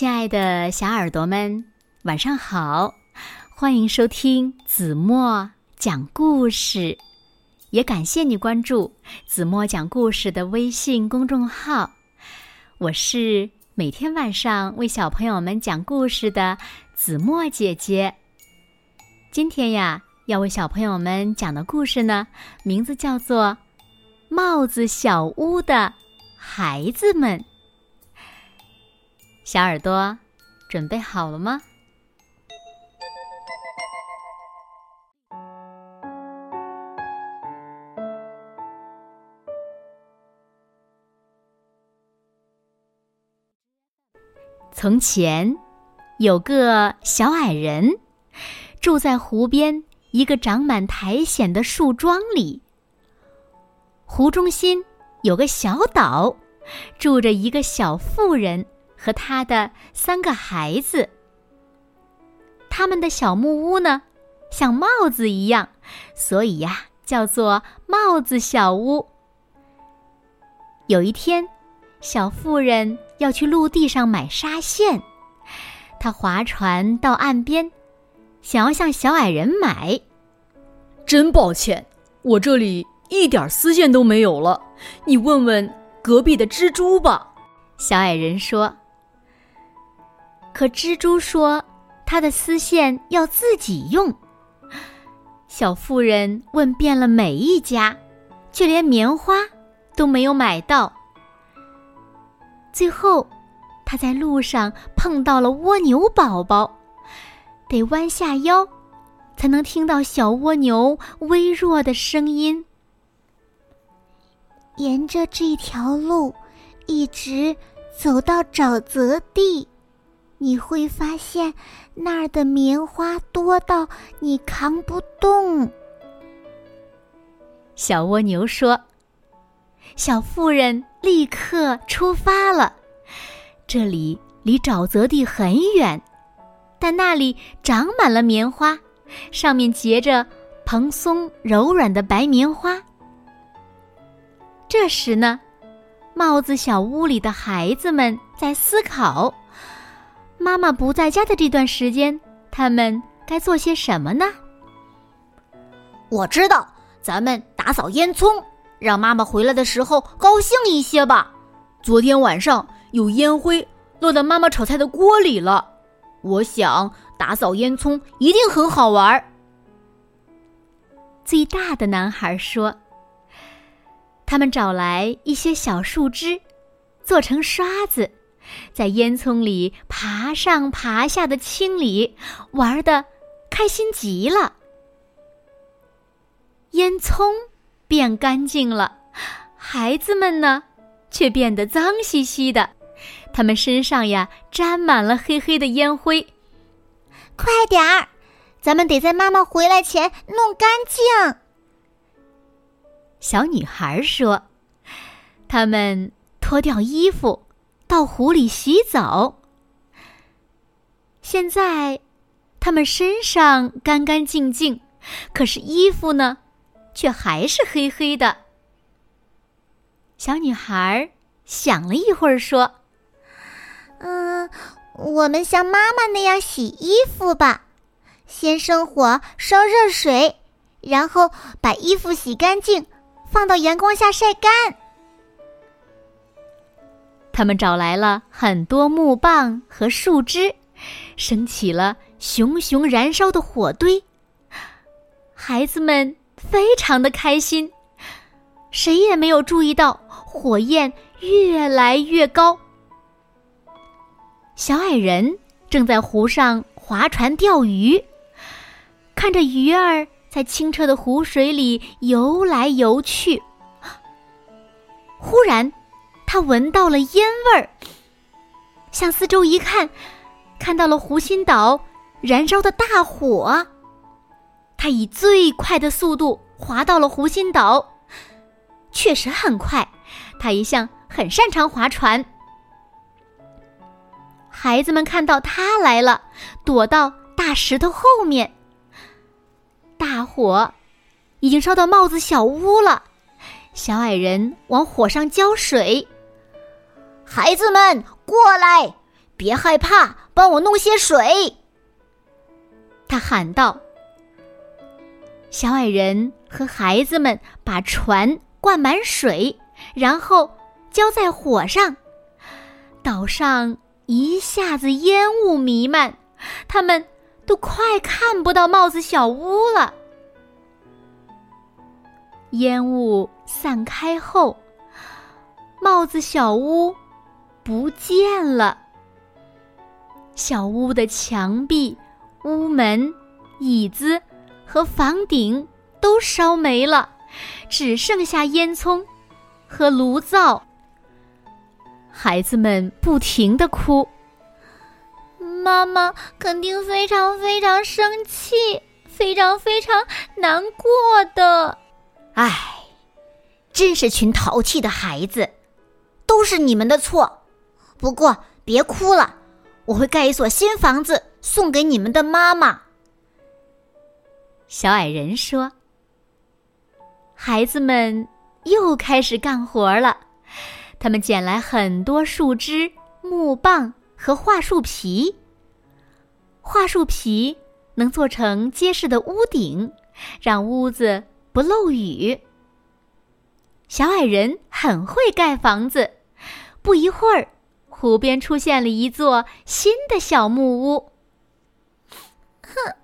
亲爱的小耳朵们，晚上好！欢迎收听子墨讲故事，也感谢你关注子墨讲故事的微信公众号。我是每天晚上为小朋友们讲故事的子墨姐姐。今天呀，要为小朋友们讲的故事呢，名字叫做《帽子小屋的孩子们》。小耳朵，准备好了吗？从前，有个小矮人，住在湖边一个长满苔藓的树桩里。湖中心有个小岛，住着一个小妇人。和他的三个孩子，他们的小木屋呢，像帽子一样，所以呀，叫做帽子小屋。有一天，小妇人要去陆地上买纱线，她划船到岸边，想要向小矮人买。真抱歉，我这里一点丝线都没有了，你问问隔壁的蜘蛛吧。小矮人说。可蜘蛛说：“它的丝线要自己用。”小妇人问遍了每一家，却连棉花都没有买到。最后，他在路上碰到了蜗牛宝宝，得弯下腰，才能听到小蜗牛微弱的声音：“沿着这条路，一直走到沼泽地。”你会发现那儿的棉花多到你扛不动。小蜗牛说：“小妇人立刻出发了。这里离沼泽地很远，但那里长满了棉花，上面结着蓬松柔软的白棉花。”这时呢，帽子小屋里的孩子们在思考。妈妈不在家的这段时间，他们该做些什么呢？我知道，咱们打扫烟囱，让妈妈回来的时候高兴一些吧。昨天晚上有烟灰落到妈妈炒菜的锅里了，我想打扫烟囱一定很好玩。最大的男孩说：“他们找来一些小树枝，做成刷子。”在烟囱里爬上爬下的清理，玩的开心极了。烟囱变干净了，孩子们呢，却变得脏兮兮的，他们身上呀沾满了黑黑的烟灰。快点儿，咱们得在妈妈回来前弄干净。小女孩说：“他们脱掉衣服。”到湖里洗澡。现在，他们身上干干净净，可是衣服呢，却还是黑黑的。小女孩想了一会儿，说：“嗯，我们像妈妈那样洗衣服吧。先生火烧热水，然后把衣服洗干净，放到阳光下晒干。”他们找来了很多木棒和树枝，升起了熊熊燃烧的火堆。孩子们非常的开心，谁也没有注意到火焰越来越高。小矮人正在湖上划船钓鱼，看着鱼儿在清澈的湖水里游来游去。忽然。他闻到了烟味儿，向四周一看，看到了湖心岛燃烧的大火。他以最快的速度划到了湖心岛，确实很快。他一向很擅长划船。孩子们看到他来了，躲到大石头后面。大火已经烧到帽子小屋了，小矮人往火上浇水。孩子们，过来！别害怕，帮我弄些水。”他喊道。小矮人和孩子们把船灌满水，然后浇在火上。岛上一下子烟雾弥漫，他们都快看不到帽子小屋了。烟雾散开后，帽子小屋不见了。小屋的墙壁、屋门、椅子。和房顶都烧没了，只剩下烟囱和炉灶。孩子们不停的哭，妈妈肯定非常非常生气，非常非常难过的。唉，真是群淘气的孩子，都是你们的错。不过别哭了，我会盖一所新房子送给你们的妈妈。小矮人说：“孩子们又开始干活了。他们捡来很多树枝、木棒和桦树皮。桦树皮能做成结实的屋顶，让屋子不漏雨。小矮人很会盖房子。不一会儿，湖边出现了一座新的小木屋。哼，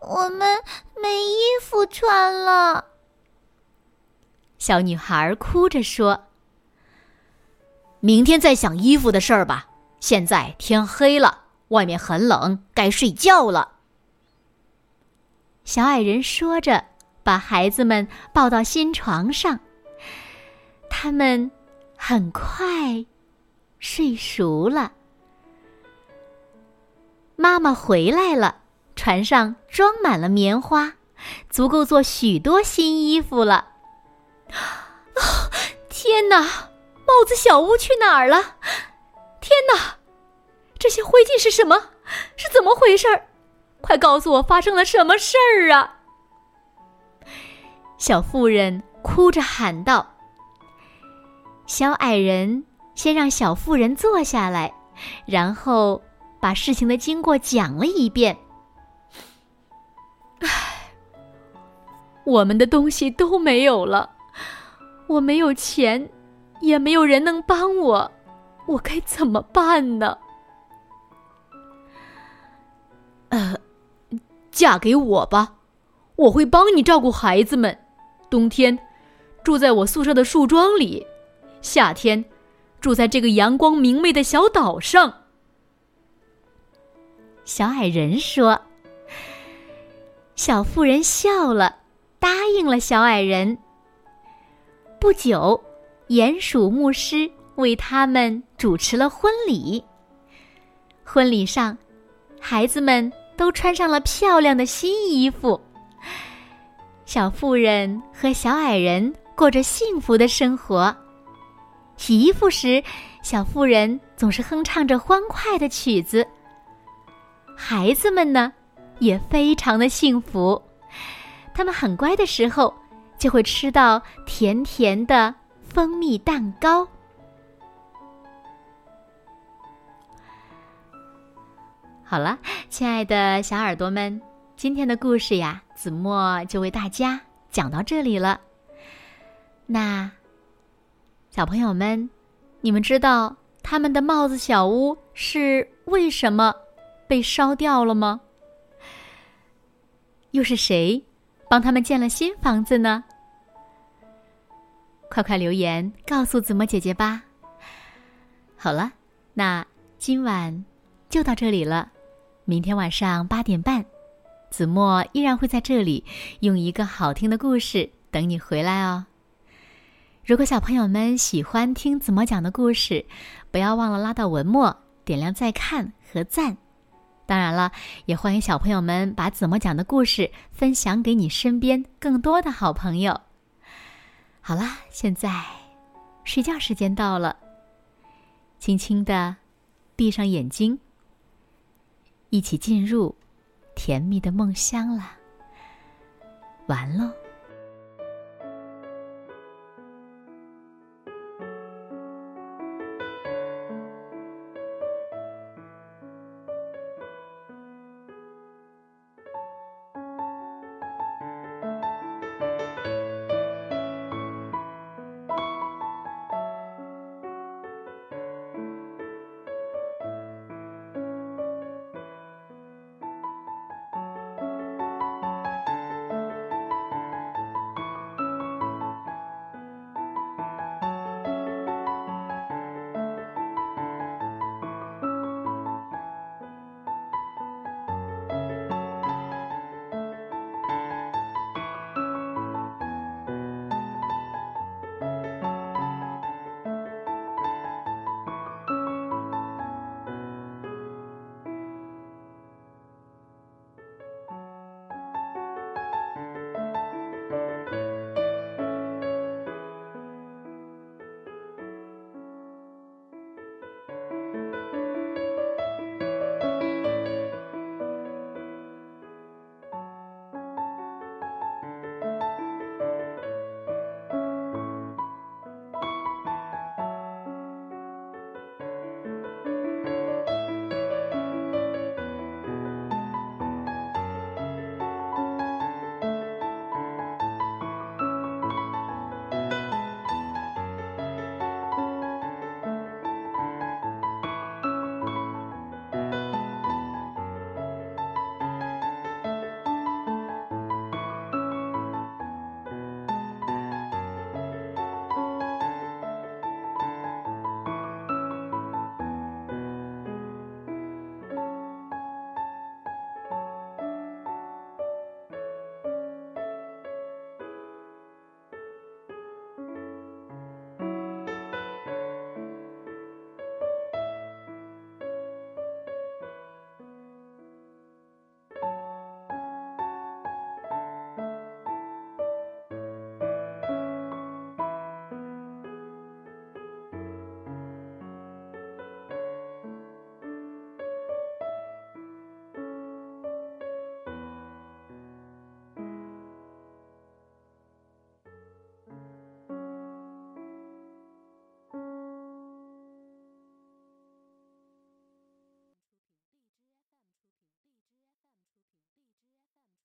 我们。”没衣服穿了，小女孩哭着说：“明天再想衣服的事儿吧。现在天黑了，外面很冷，该睡觉了。”小矮人说着，把孩子们抱到新床上。他们很快睡熟了。妈妈回来了。船上装满了棉花，足够做许多新衣服了。天哪，帽子小屋去哪儿了？天哪，这些灰烬是什么？是怎么回事儿？快告诉我发生了什么事儿啊！小妇人哭着喊道。小矮人先让小妇人坐下来，然后把事情的经过讲了一遍。唉我们的东西都没有了，我没有钱，也没有人能帮我，我该怎么办呢？呃，嫁给我吧，我会帮你照顾孩子们。冬天住在我宿舍的树桩里，夏天住在这个阳光明媚的小岛上。小矮人说：“小妇人笑了。”答应了小矮人。不久，鼹鼠牧师为他们主持了婚礼。婚礼上，孩子们都穿上了漂亮的新衣服。小妇人和小矮人过着幸福的生活。洗衣服时，小妇人总是哼唱着欢快的曲子。孩子们呢，也非常的幸福。他们很乖的时候，就会吃到甜甜的蜂蜜蛋糕。好了，亲爱的小耳朵们，今天的故事呀，子墨就为大家讲到这里了。那小朋友们，你们知道他们的帽子小屋是为什么被烧掉了吗？又是谁？帮他们建了新房子呢，快快留言告诉子墨姐姐吧。好了，那今晚就到这里了。明天晚上八点半，子墨依然会在这里用一个好听的故事等你回来哦。如果小朋友们喜欢听子墨讲的故事，不要忘了拉到文末点亮再看和赞。当然了，也欢迎小朋友们把子墨讲的故事分享给你身边更多的好朋友。好啦，现在睡觉时间到了，轻轻的闭上眼睛，一起进入甜蜜的梦乡了。完喽。